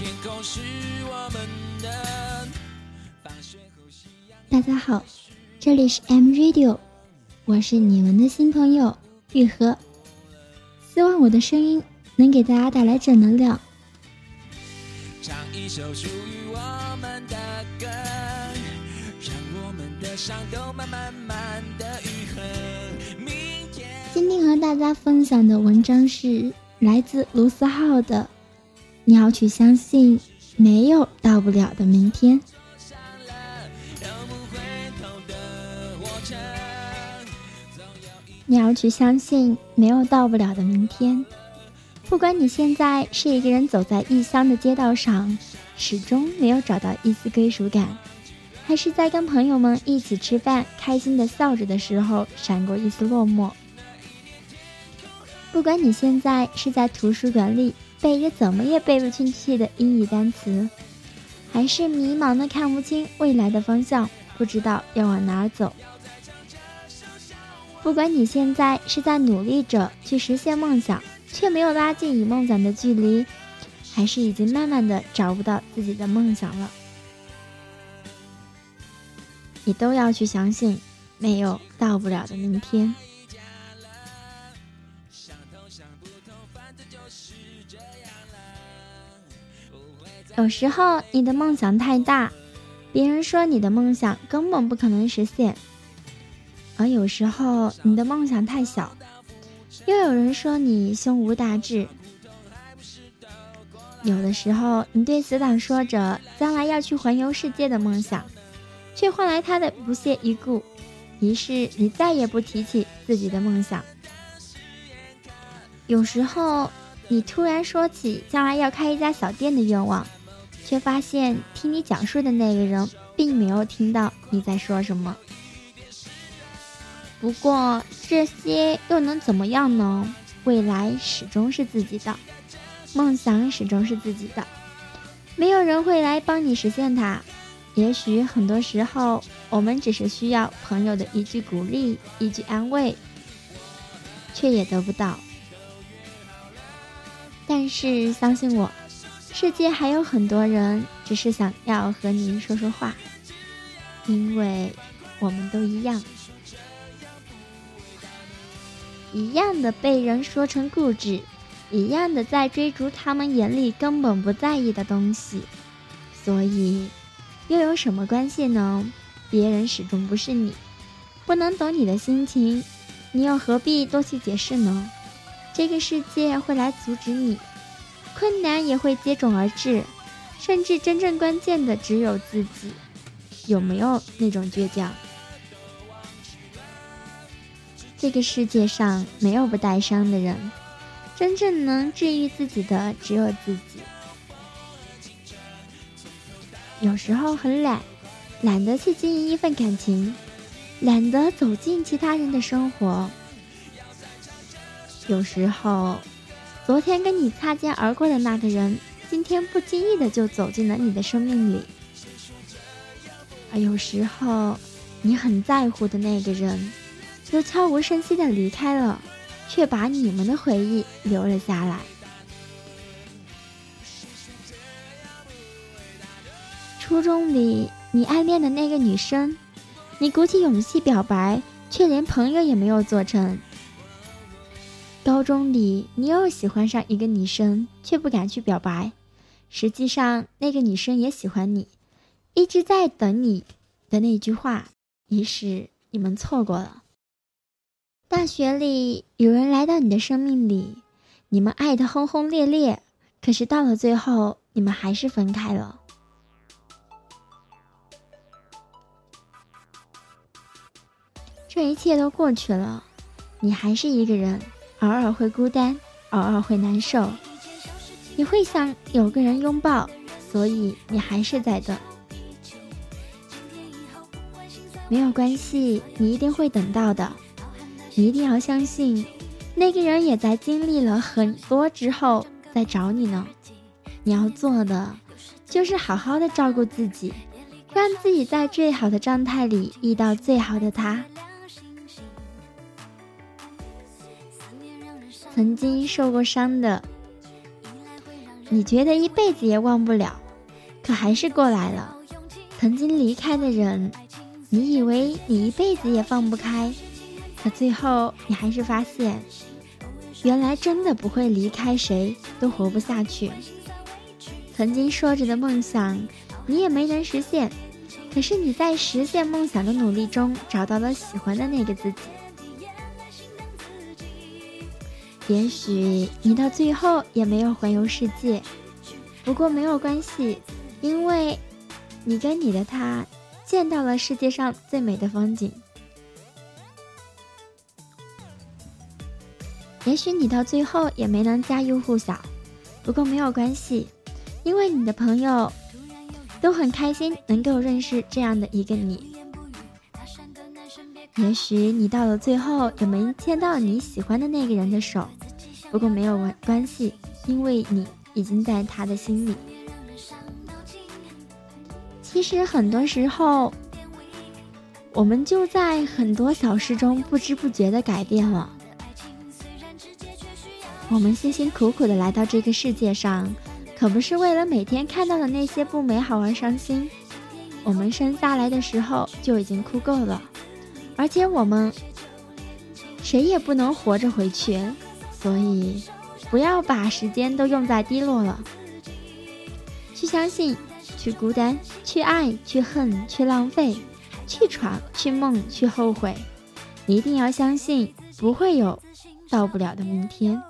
天空是我们的大家好，这里是 M Radio，我是你们的新朋友玉和，希望我的声音能给大家带来正能量。唱一首属于我们的歌，让我们的伤都慢慢慢的愈合。明天今天和大家分享的文章是来自卢思浩的，你要去相信，没有到不了的明天。你要去相信，没有到不了的明天。不管你现在是一个人走在异乡的街道上，始终没有找到一丝归属感，还是在跟朋友们一起吃饭，开心的笑着的时候，闪过一丝落寞。不管你现在是在图书馆里背着怎么也背不进去的英语单词，还是迷茫的看不清未来的方向，不知道要往哪儿走。不管你现在是在努力着去实现梦想，却没有拉近与梦想的距离，还是已经慢慢的找不到自己的梦想了，你都要去相信，没有到不了的明天。有时候你的梦想太大，别人说你的梦想根本不可能实现。而有时候你的梦想太小，又有人说你胸无大志。有的时候你对死党说着将来要去环游世界的梦想，却换来他的不屑一顾，于是你再也不提起自己的梦想。有时候你突然说起将来要开一家小店的愿望，却发现听你讲述的那个人并没有听到你在说什么。不过这些又能怎么样呢？未来始终是自己的，梦想始终是自己的，没有人会来帮你实现它。也许很多时候，我们只是需要朋友的一句鼓励、一句安慰，却也得不到。但是相信我，世界还有很多人只是想要和你说说话，因为我们都一样。一样的被人说成固执，一样的在追逐他们眼里根本不在意的东西，所以又有什么关系呢？别人始终不是你，不能懂你的心情，你又何必多去解释呢？这个世界会来阻止你，困难也会接踵而至，甚至真正关键的只有自己，有没有那种倔强？这个世界上没有不带伤的人，真正能治愈自己的只有自己。有时候很懒，懒得去经营一份感情，懒得走进其他人的生活。有时候，昨天跟你擦肩而过的那个人，今天不经意的就走进了你的生命里。而有时候，你很在乎的那个人。又悄无声息的离开了，却把你们的回忆留了下来。初中里，你暗恋的那个女生，你鼓起勇气表白，却连朋友也没有做成。高中里，你又喜欢上一个女生，却不敢去表白，实际上那个女生也喜欢你，一直在等你的那句话，于是你们错过了。大学里有人来到你的生命里，你们爱的轰轰烈烈，可是到了最后，你们还是分开了。这一切都过去了，你还是一个人，偶尔会孤单，偶尔会难受，你会想有个人拥抱，所以你还是在等。没有关系，你一定会等到的。你一定要相信，那个人也在经历了很多之后再找你呢。你要做的就是好好的照顾自己，让自己在最好的状态里遇到最好的他。曾经受过伤的，你觉得一辈子也忘不了，可还是过来了。曾经离开的人，你以为你一辈子也放不开，可最后你还是发现，原来真的不会离开谁都活不下去。曾经说着的梦想，你也没能实现，可是你在实现梦想的努力中，找到了喜欢的那个自己。也许你到最后也没有环游世界，不过没有关系，因为，你跟你的他见到了世界上最美的风景。也许你到最后也没能家喻户晓，不过没有关系，因为你的朋友都很开心能够认识这样的一个你。也许你到了最后也没牵到你喜欢的那个人的手。不过没有关关系，因为你已经在他的心里。其实很多时候，我们就在很多小事中不知不觉的改变了。我们辛辛苦苦的来到这个世界上，可不是为了每天看到的那些不美好而伤心。我们生下来的时候就已经哭够了，而且我们谁也不能活着回去。所以，不要把时间都用在低落了。去相信，去孤单，去爱，去恨，去浪费，去闯，去梦，去后悔。一定要相信，不会有到不了的明天。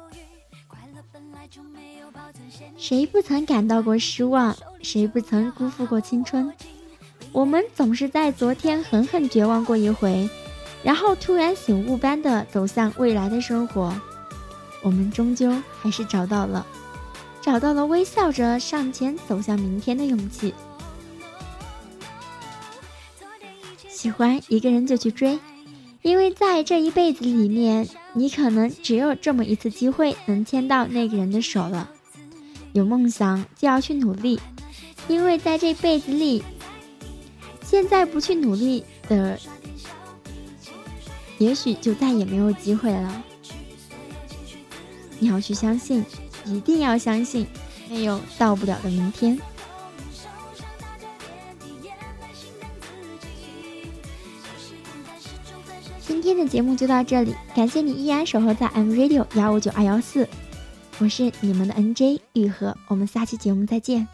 谁不曾感到过失望？谁不曾辜负过青春？我们总是在昨天狠狠绝望过一回，然后突然醒悟般的走向未来的生活。我们终究还是找到了，找到了微笑着上前走向明天的勇气。喜欢一个人就去追，因为在这一辈子里面，你可能只有这么一次机会能牵到那个人的手了。有梦想就要去努力，因为在这辈子里，现在不去努力的，也许就再也没有机会了。你要去相信，一定要相信，没有到不了的明天。今天的节目就到这里，感谢你依然守候在 M Radio 幺五九二幺四，我是你们的 NJ 玉和，我们下期节目再见。